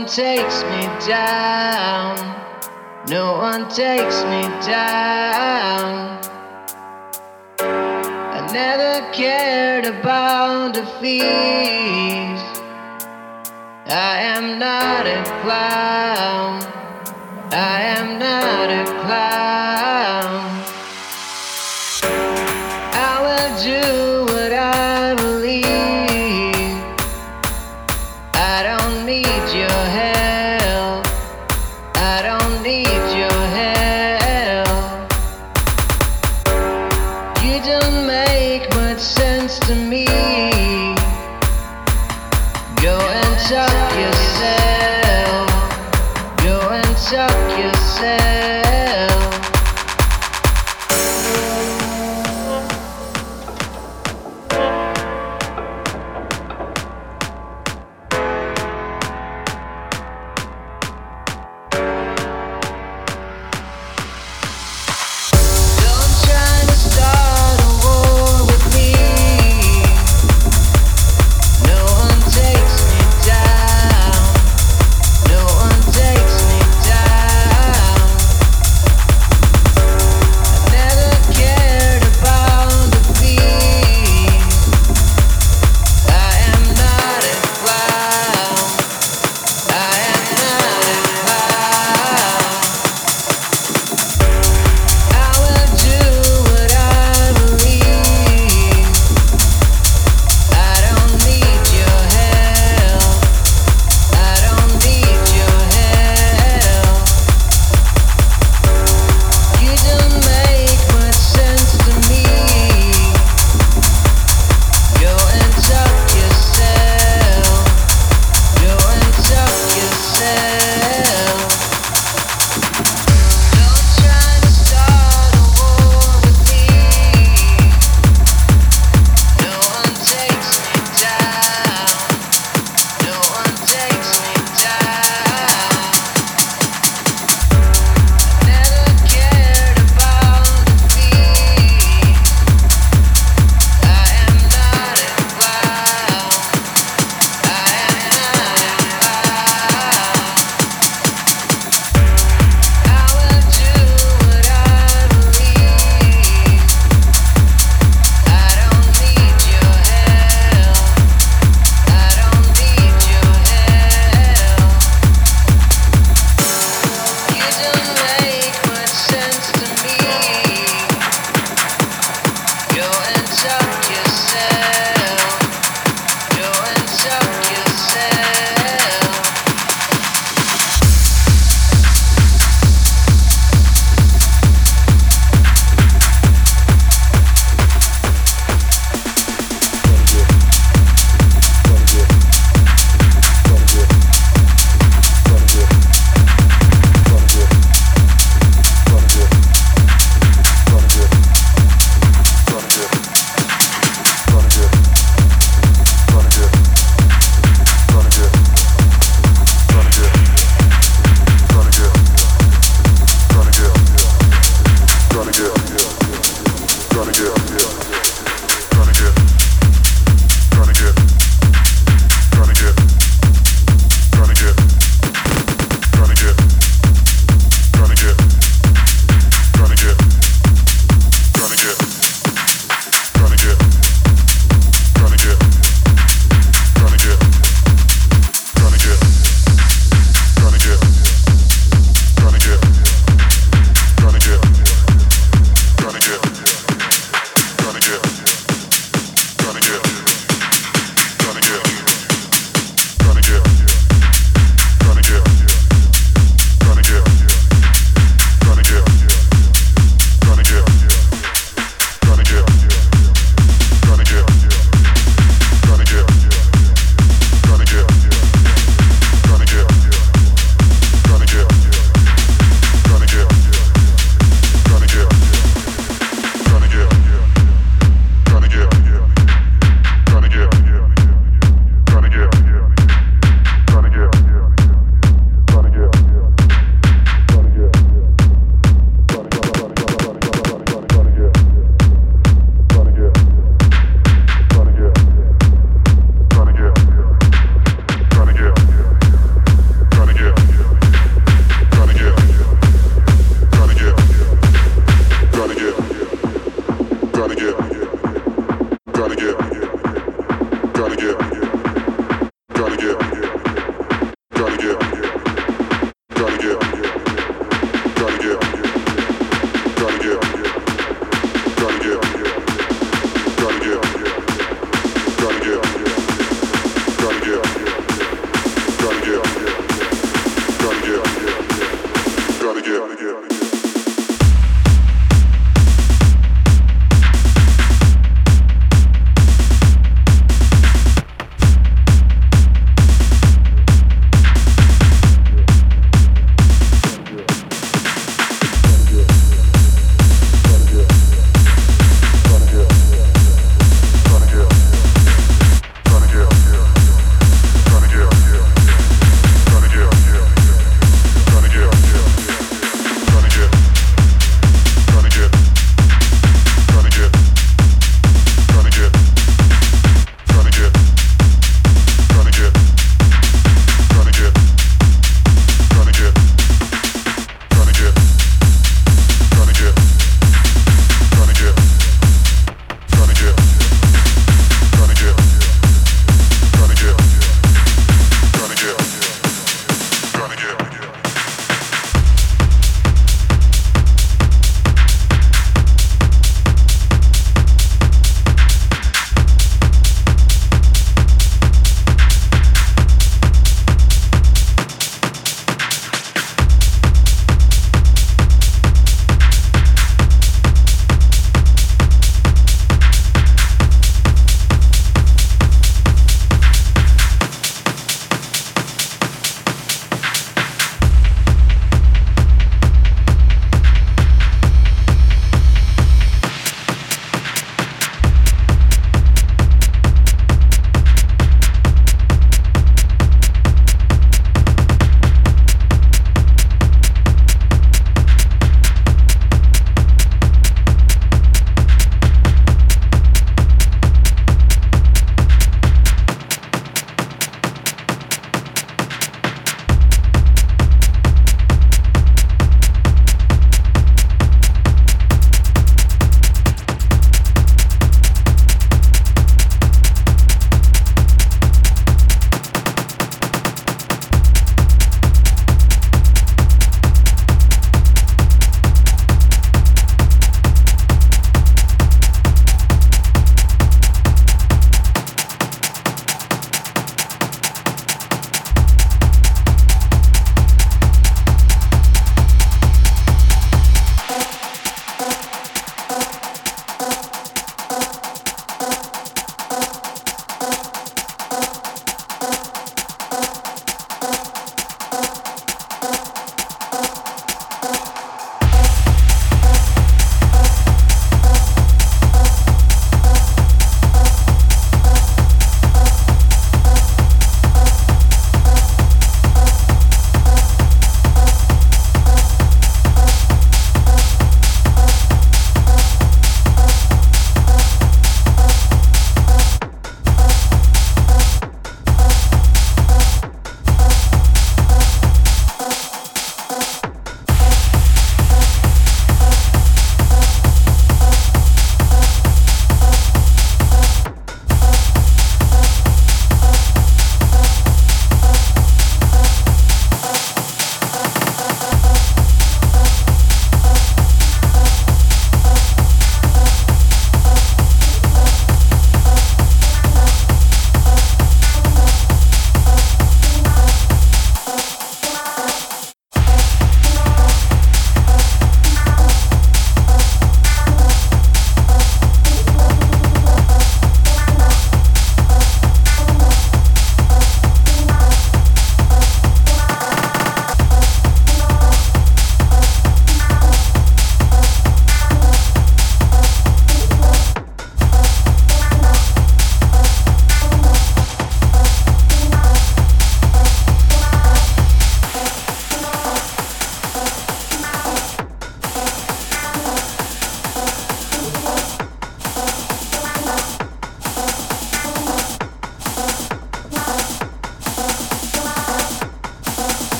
one takes me down. No one takes me down. I never cared about defeat. I am not a clown. I am not a clown.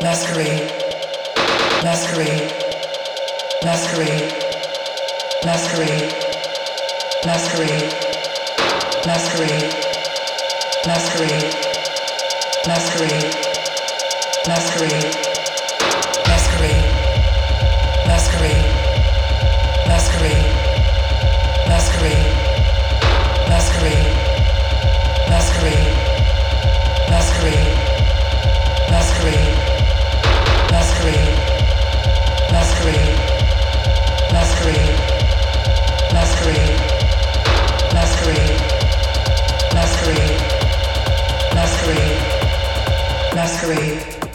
Masquerade. Masquerade. Masquerade. Masquerade. Masquerade. Masquerade. Masquerade. Masquerade. Masquerade. Masquerade. Masquerade. Masquerade. Masquerade. Masquerade. Masquerade. Masquerade. Masquerade masquerade.